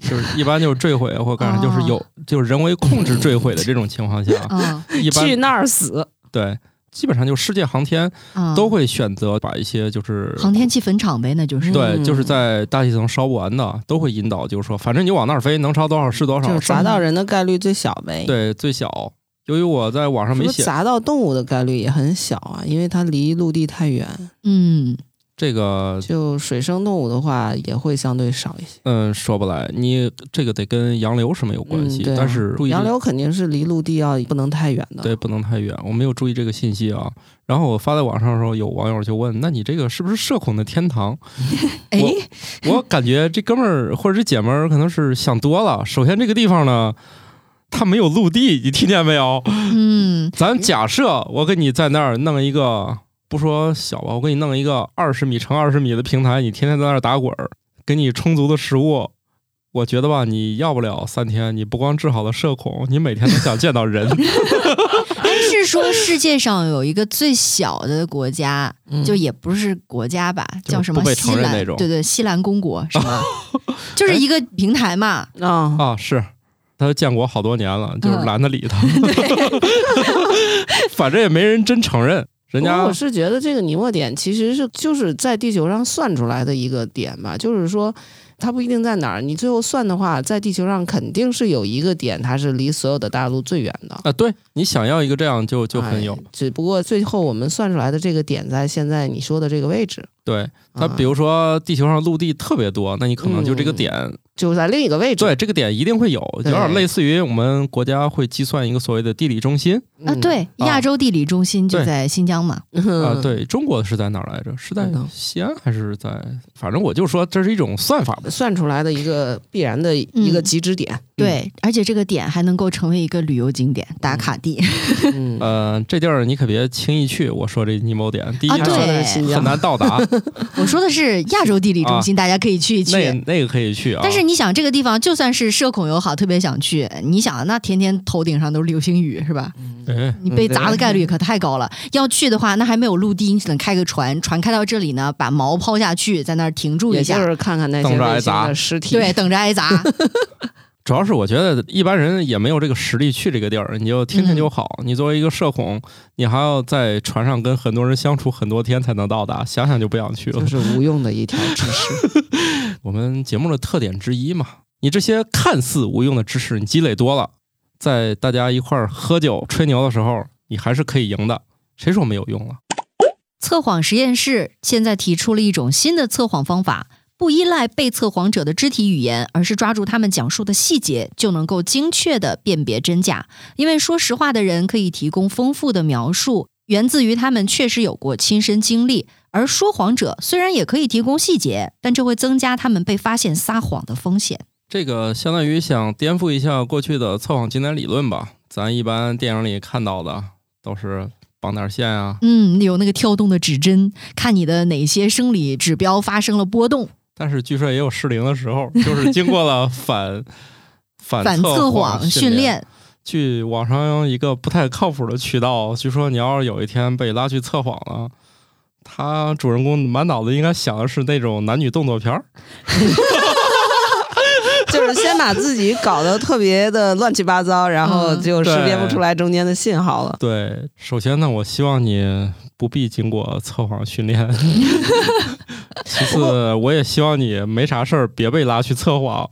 就是一般就是坠毁或干啥，就是有就是人为控制坠毁的这种情况下，啊一般去那儿死，对，基本上就世界航天啊，都会选择把一些就是航天器坟场呗，那就是。对，嗯就是在大气层烧不完的，都会引导，就是说，反正你往那儿飞，能烧多少是多少，就是砸到人的概率最小呗。，对最小。由于我在网上没写砸到动物的概率也很小啊？因为它离陆地太远。嗯，这个，就水生动物的话，也会相对少一些。嗯，说不来，你这个得跟洋流什么有关系，嗯对啊但是洋流肯定是离陆地要不能太远的。对不能太远，我没有注意这个信息啊。然后我发在网上的时候，有网友就问：“那你这个是不是社恐的天堂？” 哎，我感觉这哥们儿或者这姐们儿可能是想多了。首先，这个地方呢，它没有陆地，你听见没有？嗯，咱假设我给你在那儿弄一个，不说小吧，我给你弄一个二十米乘二十米的平台，你天天在那儿打滚儿，给你充足的食物。我觉得吧，你要不了三天，你不光治好了社恐，你每天都想见到人。哎，是说世界上有一个最小的国家，嗯就也不是国家吧，就是叫什么不被西兰？承认那种对对，西兰公国是吗？就是一个平台嘛。啊，啊，是，他建国好多年了，就是嗯懒得理他，反正也没人真承认。人家我是觉得这个尼莫点其实是就是在地球上算出来的一个点吧，就是说它不一定在哪儿，你最后算的话，在地球上肯定是有一个点，它是离所有的大陆最远的。啊，对你想要一个这样就就很有哎，只不过最后我们算出来的这个点在现在你说的这个位置，对它，啊比如说地球上陆地特别多，那你可能就这个嗯点就在另一个位置。对，这个点一定会有，有点类似于我们国家会计算一个所谓的地理中心啊，嗯，对，亚洲地理中心就在新疆嘛。嗯啊。对，中国是在哪儿来着？是在西安还是在？反正我就说这是一种算法吧。算出来的一个必然的一个嗯极值点。对，而且这个点还能够成为一个旅游景点打卡地。嗯，呃，这地儿你可别轻易去。我说这尼某点，第一对很是新疆，难到达，我 说的是亚洲地理中心，大家可以去一去。那那个可以去啊。但是你想，这个地方就算是社恐友好，特别想去，你想，那天天头顶上都是流星雨，是吧？嗯，你被砸的概率可太高了。要去的话，那还没有陆地，你只能开个船，船开到这里呢，把锚抛下去，在那儿停住一下，就是看看那些等着挨卫星砸的尸体。对，等着挨砸。主要是我觉得一般人也没有这个实力去这个地儿，你就听听就好。你作为一个社恐，你还要在船上跟很多人相处很多天才能到达，想想就不想去了就。是无用的一条知识。我们节目的特点之一嘛，你这些看似无用的知识，你积累多了，在大家一块儿喝酒吹牛的时候，你还是可以赢的。谁说没有用了？测谎实验室现在提出了一种新的测谎方法，不依赖被测谎者的肢体语言，而是抓住他们讲述的细节，就能够精确地辨别真假。因为说实话的人可以提供丰富的描述，源自于他们确实有过亲身经历；而说谎者虽然也可以提供细节，但这会增加他们被发现撒谎的风险。这个相当于想颠覆一下过去的测谎经典理论吧。咱一般电影里看到的都是绑点线啊，嗯，有那个跳动的指针，看你的哪些生理指标发生了波动。但是据说也有失灵的时候，就是经过了反 反反测谎谎训练。据网上一个不太靠谱的渠道，据说你要是有一天被拉去测谎了，他主人公满脑子应该想的是那种男女动作片儿。就是先把自己搞得特别的乱七八糟，然后嗯就识别不出来中间的信号了。对，首先呢，我希望你不必经过测谎训练。其次，我也希望你没啥事儿别被拉去测谎。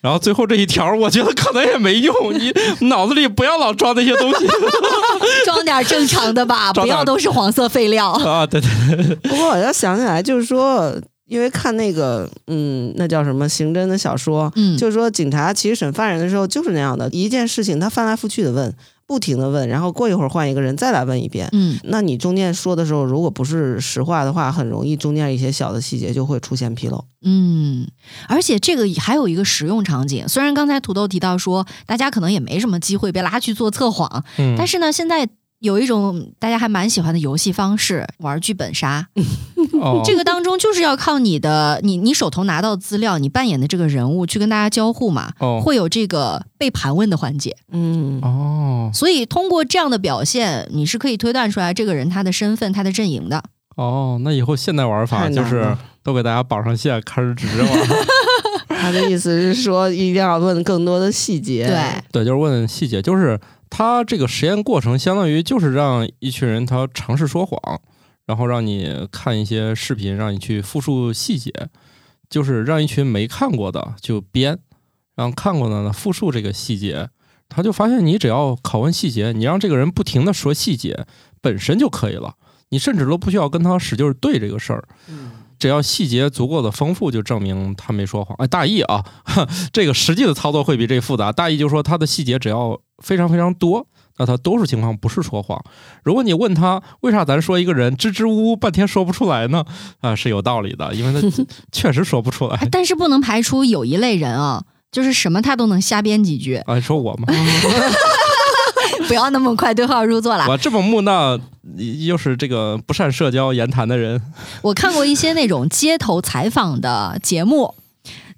然后最后这一条，我觉得可能也没用，你 脑子里不要老装那些东西 装点正常的吧，不要都是黄色废料。啊！对对对，不过我要想起来，就是说，因为看那个，嗯，那叫什么刑侦的小说，嗯，就是说警察其实审犯人的时候就是那样的，一件事情他翻来覆去的问，不停的问，然后过一会儿换一个人再来问一遍。嗯，那你中间说的时候，如果不是实话的话，很容易中间一些小的细节就会出现纰漏。嗯，而且这个还有一个实用场景。虽然刚才土豆提到说，大家可能也没什么机会被拉去做测谎，嗯，但是呢，现在有一种大家还蛮喜欢的游戏方式，玩剧本杀。哦，这个当中就是要靠你的，你你手头拿到资料，你扮演的这个人物去跟大家交互嘛，哦会有这个被盘问的环节。嗯，哦所以通过这样的表现，你是可以推断出来这个人他的身份、他的阵营的。哦，那以后现代玩法就是都给大家绑上线，开始指着玩。他的意思是说一定要问更多的细节。对，对，就是问细节，就是他这个实验过程，相当于就是让一群人他尝试说谎，然后让你看一些视频，让你去复述细节，就是让一群没看过的就编，让看过的呢复述这个细节。他就发现，你只要拷问细节，你让这个人不停的说细节，本身就可以了，你甚至都不需要跟他使劲儿对这个事儿。只要细节足够的丰富，就证明他没说谎。哎，大意啊，这个实际的操作会比这复杂。大意就是说，他的细节只要非常非常多，那他多数情况不是说谎。如果你问他为啥咱说一个人支支吾吾半天说不出来呢？啊，是有道理的，因为他 确实说不出哎来。但是不能排除有一类人啊，就是什么他都能瞎编几句，啊，说我吗？不要那么快对号入座了。我这么木讷，又是这个不善社交言谈的人，我看过一些那种街头采访的节目，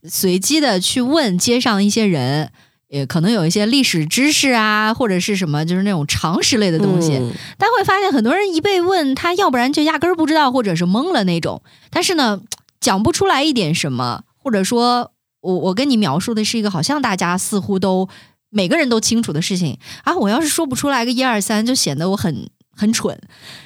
随机的去问街上一些人，也可能有一些历史知识啊，或者是什么，就是那种常识类的东西。嗯但会发现很多人一被问，他要不然就压根儿不知道，或者是懵了那种。但是呢，讲不出来一点什么，或者说我我跟你描述的是一个好像大家似乎都每个人都清楚的事情啊，我要是说不出来个一二三，就显得我很很蠢。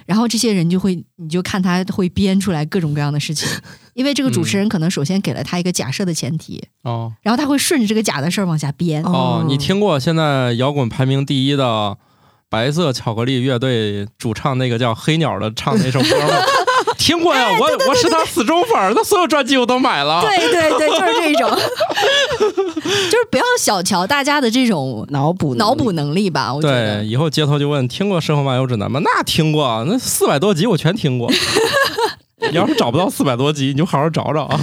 然后这些人就会，你就看他会编出来各种各样的事情，因为这个主持人可能首先给了他一个假设的前提，哦然后他会顺着这个假的事儿往下编。哦，你听过现在摇滚排名第一的白色巧克力乐队主唱那个叫黑鸟的唱那首歌吗？听过呀，我我是他死忠粉儿，他所有专辑我都买了。对对对，就是这种，就是不要小瞧大家的这种脑补脑补能力吧。我觉对，得，以后街头就问听过《生活漫游指南》吗？那听过，那四百多集我全听过。你要是找不到四百多集，你就好好找找啊。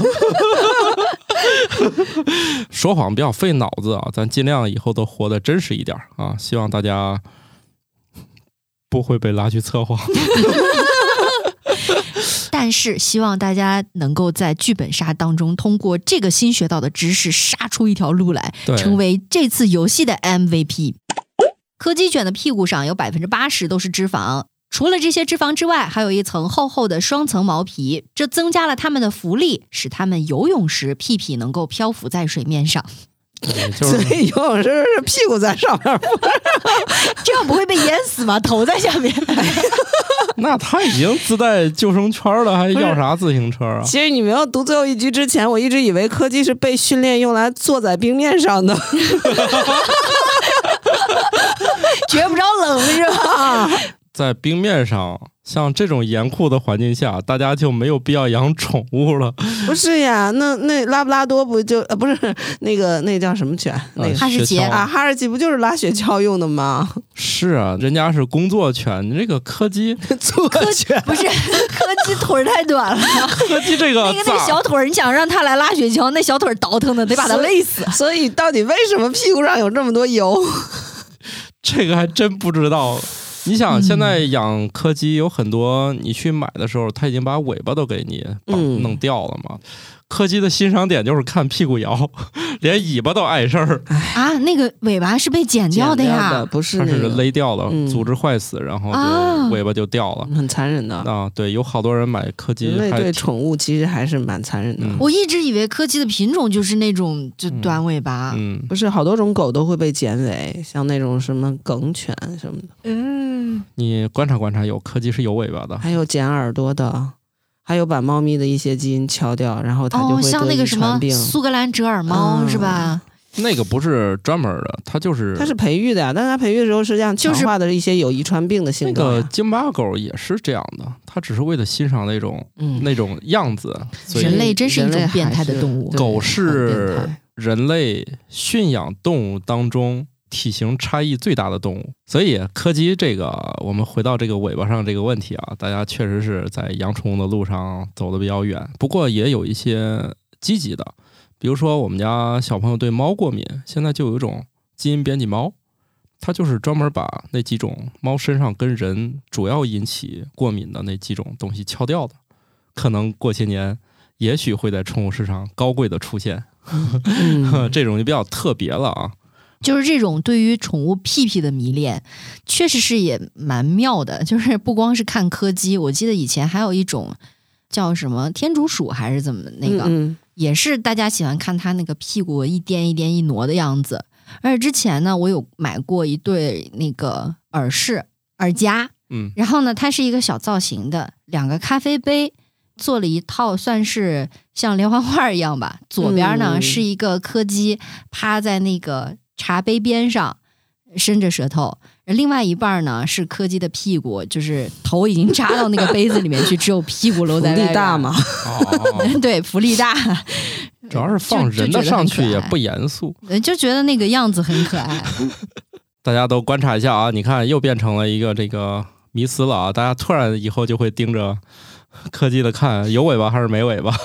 说谎比较费脑子啊，咱尽量以后都活得真实一点儿啊。希望大家不会被拉去测谎。但是希望大家能够在剧本杀当中，通过这个新学到的知识，杀出一条路来，成为这次游戏的 MVP。柯基犬的屁股上有百分之八十都是脂肪，除了这些脂肪之外，还有一层厚厚的双层毛皮，这增加了它们的浮力，使它们游泳时屁屁能够漂浮在水面上，对 游泳时是屁股在上面，这样不会被淹死吗？头在下面。那他已经自带救生圈了，还要啥自行车啊？其实你们要读最后一局之前，我一直以为柯基是被训练用来坐在冰面上的。觉不着冷是吧？在冰面上，像这种严酷的环境下，大家就没有必要养宠物了。不是呀，那那拉布拉多不就呃不是那个那叫什么犬？那个哈士奇啊，哈士奇不就是拉雪橇用的吗？是啊，人家是工作犬，你这个柯基，柯犬不是，柯基腿儿太短了，柯基这个那个那咋小腿儿，你想让它来拉雪橇，那小腿儿倒腾的得把它累死。所以到底为什么屁股上有这么多油？这个还真不知道。你想，嗯现在养柯基有很多，你去买的时候，它已经把尾巴都给你弄掉了嘛。柯基的欣赏点就是看屁股摇，连尾巴都碍事儿，啊，那个尾巴是被剪掉的剪呀。不是它是那个勒掉了，嗯组织坏死，然后尾巴就掉了。很残忍的。啊，对，有好多人买柯基人类对宠物其实还是蛮残忍的。嗯我一直以为柯基的品种就是那种就短尾巴。嗯，不是好多种狗都会被剪尾，像那种什么梗犬什么的，嗯，你观察观察，有柯基是有尾巴的，还有剪耳朵的，还有把猫咪的一些基因敲掉，然后它就哦，会得遗像那个什么传病。苏格兰折耳猫、嗯是吧？那个不是专门的，它就是它是培育的呀，但是它培育的时候实际上强就是化的一些有遗传病的那性格那。个京巴狗也是这样的，它只是为了欣赏那种嗯，那种样子，所以人类真是一种变态的动物。对狗是人类驯养动物当中体型差异最大的动物，所以柯基这个，我们回到这个尾巴上这个问题啊，大家确实是在养宠物的路上走的比较远，不过也有一些积极的，比如说我们家小朋友对猫过敏，现在就有一种基因编辑猫。它就是专门把那几种猫身上跟人主要引起过敏的那几种东西敲掉的，可能过些年，也许会在宠物市场高贵的出现。嗯这种就比较特别了啊。就是这种对于宠物屁屁的迷恋，确实是也蛮妙的。就是不光是看柯基，我记得以前还有一种叫什么天竺鼠还是怎么那个，嗯也是大家喜欢看它那个屁股一颠一颠一挪的样子。而且之前呢，我有买过一对那个耳饰耳夹，嗯然后呢，它是一个小造型的两个咖啡杯，做了一套算是像连环画一样吧。左边呢、嗯是一个柯基趴在那个茶杯边上，伸着舌头。另外一半呢是柯基的屁股，就是头已经扎到那个杯子里面去，只有屁股露在外边利大嘛，，哦，对，福利大，主要是放人的上去也不严肃。呃就觉得那个样子很可爱。大家都观察一下啊，你看又变成了一个这个迷思了啊！大家突然以后就会盯着柯基的看，有尾巴还是没尾巴？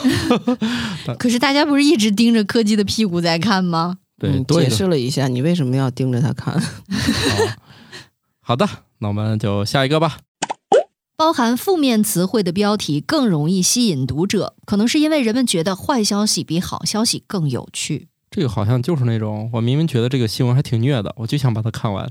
可是大家不是一直盯着柯基的屁股在看吗？对，解释了一下你为什么要盯着他看。好好的，那我们就下一个吧。包含负面词汇的标题更容易吸引读者，可能是因为人们觉得坏消息比好消息更有趣。这个好像就是那种我明明觉得这个新闻还挺虐的，我就想把它看完。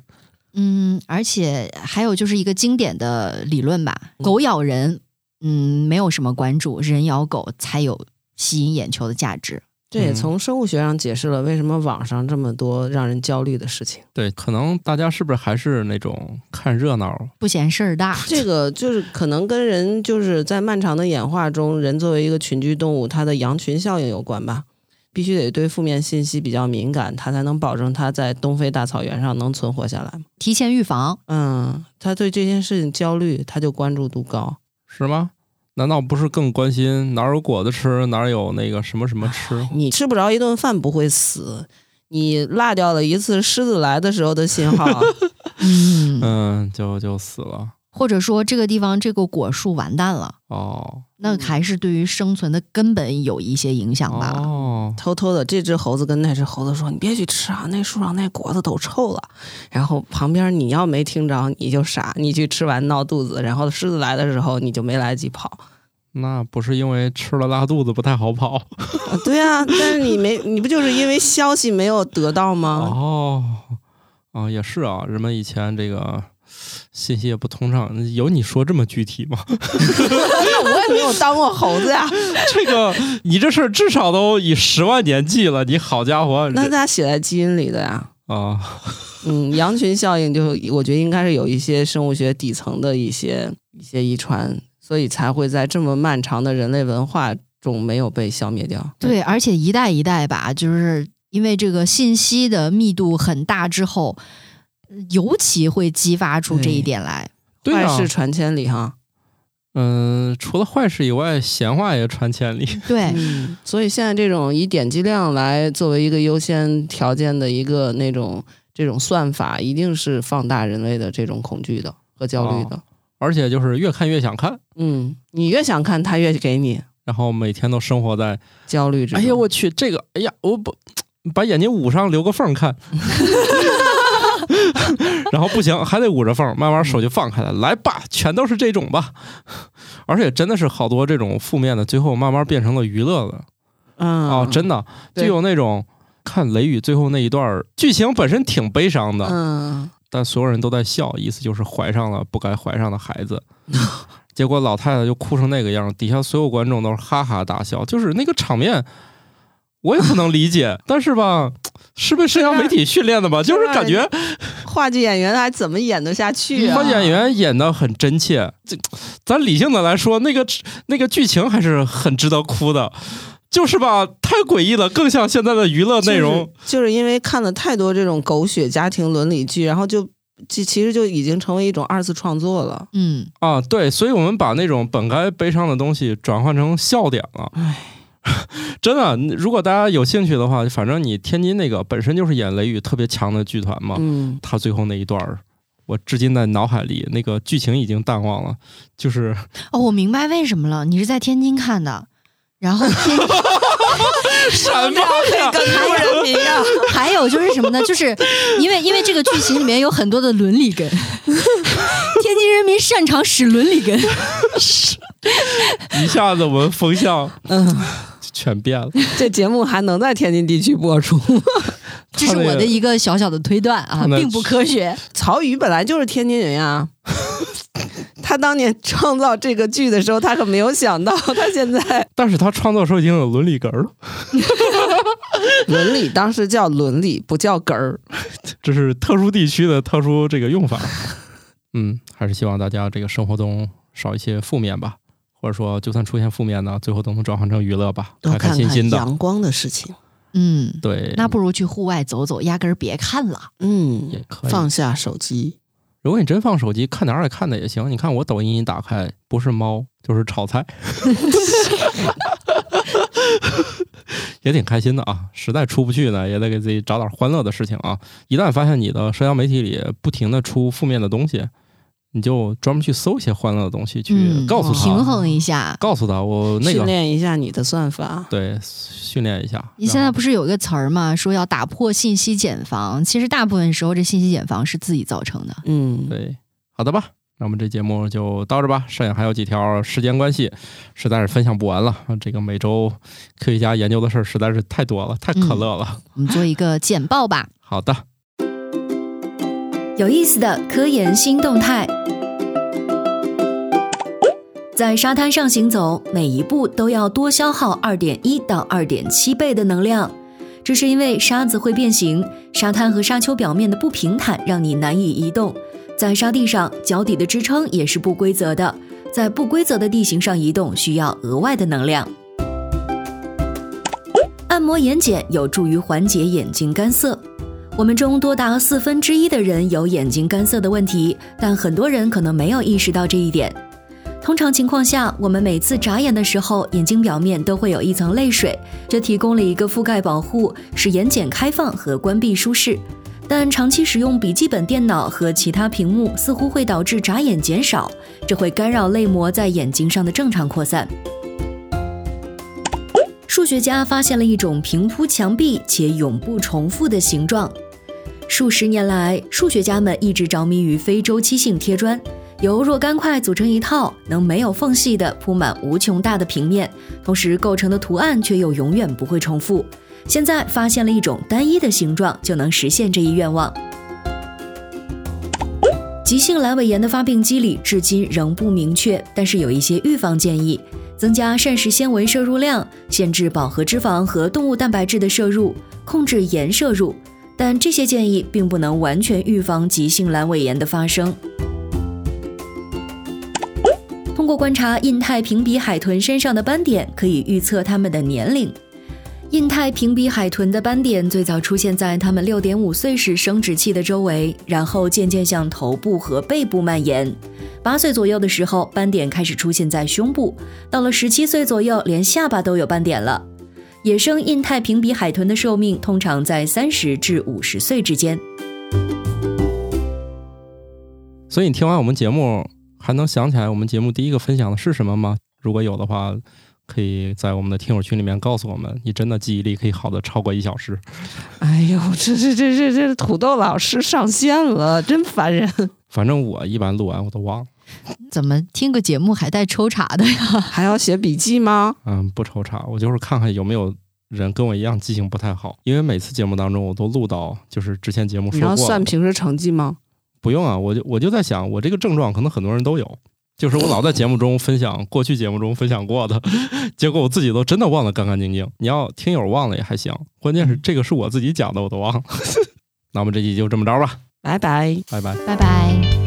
嗯，而且还有就是一个经典的理论吧，狗咬人，嗯，没有什么关注，人咬狗才有吸引眼球的价值。这也嗯从生物学上解释了为什么网上这么多让人焦虑的事情。对，可能大家是不是还是那种看热闹？不嫌事儿大，这个就是可能跟人就是在漫长的演化中，人作为一个群居动物，它的羊群效应有关吧。必须得对负面信息比较敏感，它才能保证它在东非大草原上能存活下来。提前预防。嗯，他对这件事情焦虑，他就关注度高。是吗？难道不是更关心哪儿有果子吃，哪儿有那个什么什么吃？你吃不着一顿饭不会死，你落掉了一次狮子来的时候的信号，嗯，嗯，就就死了。或者说这个地方这个果树完蛋了，哦那还是对于生存的根本有一些影响吧。哦，偷偷的，这只猴子跟那只猴子说：“你别去吃啊，那树上那果子都臭了。”然后旁边你要没听着，你就傻，你去吃完闹肚子，然后狮子来的时候你就没来得及跑。那不是因为吃了拉肚子不太好跑啊对啊，但是你没，你不就是因为消息没有得到吗？哦哦，也是啊，人们以前这个信息也不通畅，有你说这么具体吗？那我也没有当过猴子呀。这个你这事儿至少都以十万年计了，你好家伙，那他写在基因里的呀。啊，嗯，羊群效应就我觉得应该是有一些生物学底层的一些一些遗传，所以才会在这么漫长的人类文化中没有被消灭掉。对，而且一代一代吧，就是因为这个信息的密度很大之后，尤其会激发出这一点来。对啊坏事，传千里哈。嗯，除了坏事以外，闲话也传千里。对，嗯，所以现在这种以点击量来作为一个优先条件的一个那种这种算法，一定是放大人类的这种恐惧的和焦虑的。而且就是越看越想看，嗯，你越想看，他越给你然后每天都生活在，焦虑之中。哎呀，我去，这个，哎呀，我不 把眼睛捂上，留个缝看，然后不行，还得捂着缝，慢慢手就放开了，来吧，全都是这种吧。而且真的是好多这种负面的，最后慢慢变成了娱乐了。嗯啊，真的就有那种看雷雨最后那一段剧情本身挺悲伤的，嗯，但所有人都在笑，意思就是怀上了不该怀上的孩子。结果老太太就哭成那个样，底下所有观众都是哈哈大笑，就是那个场面，我也不能理解。但是吧，是被社交媒体训练的吧？就是感觉话剧演员还怎么演得下去啊？话剧演员演的很真切。这咱理性的来说，那个那个剧情还是很值得哭的。就是吧，太诡异了，更像现在的娱乐内容。就是，就是因为看了太多这种狗血家庭伦理剧，然后就其其实就已经成为一种二次创作了。嗯，啊，对，所以我们把那种本该悲伤的东西转换成笑点了。唉，真的，如果大家有兴趣的话，反正你天津那个本身就是演雷雨特别强的剧团嘛，嗯，他最后那一段儿，我至今在脑海里那个剧情已经淡忘了，就是哦，我明白为什么了，你是在天津看的，然后天津 什么呀？跟路人民啊，还有就是什么呢？就是因为因为这个剧情里面有很多的伦理根，天津人民擅长使伦理根。一下子我们风向嗯，全变了。这节目还能在天津地区播出？这是我的一个小小的推断啊并不科学。曹禺本来就是天津人呀。他当年创造这个剧的时候，他可没有想到，他现在但是他创作时候已经有伦理根儿了，伦理当时叫伦理，不叫根儿。这是特殊地区的特殊这个用法。嗯，还是希望大家这个生活中少一些负面吧，或者说就算出现负面的，最后都能转换成娱乐吧，开开心心的。阳光的事情。嗯，对，那不如去户外走走，压根儿别看了。嗯，也可以放下手机。如果你真放手机，看哪儿也看的也行。你看我抖音一打开，不是猫就是炒菜，也挺开心的啊。实在出不去呢，也得给自己找点欢乐的事情啊。一旦发现你的社交媒体里不停的出负面的东西，你就专门去搜一些欢乐的东西，去嗯，告诉他，平衡一下。告诉他我那个训练一下你的算法。对训练一下。你现在不是有一个词儿吗？说要打破信息茧房。其实大部分时候，这信息茧房是自己造成的。嗯，对，好的吧。那我们这节目就到这吧。剩下还有几条时间关系，实在是分享不完了。这个每周科学家研究的事儿实在是太多了，太可乐了。我们做一个简报吧。好的，有意思的科研新动态。在沙滩上行走，每一步都要多消耗二点一到二点七倍的能量。这是因为沙子会变形，沙滩和沙丘表面的不平坦让你难以移动。在沙地上，脚底的支撑也是不规则的，在不规则的地形上移动需要额外的能量。按摩眼睑有助于缓解眼睛干涩。我们中多达四分之一的人有眼睛干涩的问题，但很多人可能没有意识到这一点。通常情况下，我们每次眨眼的时候，眼睛表面都会有一层泪水，这提供了一个覆盖保护，使眼睑开放和关闭舒适。但长期使用笔记本电脑和其他屏幕，似乎会导致眨眼减少，这会干扰泪膜在眼睛上的正常扩散。数学家发现了一种平铺墙壁且永不重复的形状。数十年来，数学家们一直着迷于非周期性贴砖，由若干块组成一套，能没有缝隙地铺满无穷大的平面，同时构成的图案却又永远不会重复。现在发现了一种单一的形状，就能实现这一愿望。急性阑尾炎的发病机理至今仍不明确，但是有一些预防建议：增加膳食纤维摄入量，限制饱和脂肪和动物蛋白质的摄入，控制盐摄入。但这些建议并不能完全预防急性阑尾炎的发生。通过观察印太平鼻海豚身上的斑点，可以预测它们的年龄。印太平鼻海豚的斑点最早出现在它们6.5岁时生殖器的周围，然后渐渐向头部和背部蔓延。八岁左右的时候，斑点开始出现在胸部，到了17岁左右，连下巴都有斑点了。野生印太平比海豚的寿命通常在三十至五十岁之间。所以你听完我们节目，还能想起来我们节目第一个分享的是什么吗？如果有的话，可以在我们的听友群里面告诉我们。你真的记忆力可以好的超过一小时。哎呦，这这这这这土豆老师上线了，真烦人！反正我一般录完我都忘了。怎么听个节目还带抽查的呀？还要写笔记吗？嗯，不抽查，我就是看看有没有人跟我一样记性不太好，因为每次节目当中我都录到，就是之前节目说你要。算平时成绩吗？不用啊，我就我就在想，我这个症状可能很多人都有，就是我老在节目中分享过去节目中分享过的，结果我自己都真的忘得干干净净。你要听友忘了也还行，关键是这个是我自己讲的，我都忘了。那我们这期就这么着吧，拜拜。拜拜。拜拜。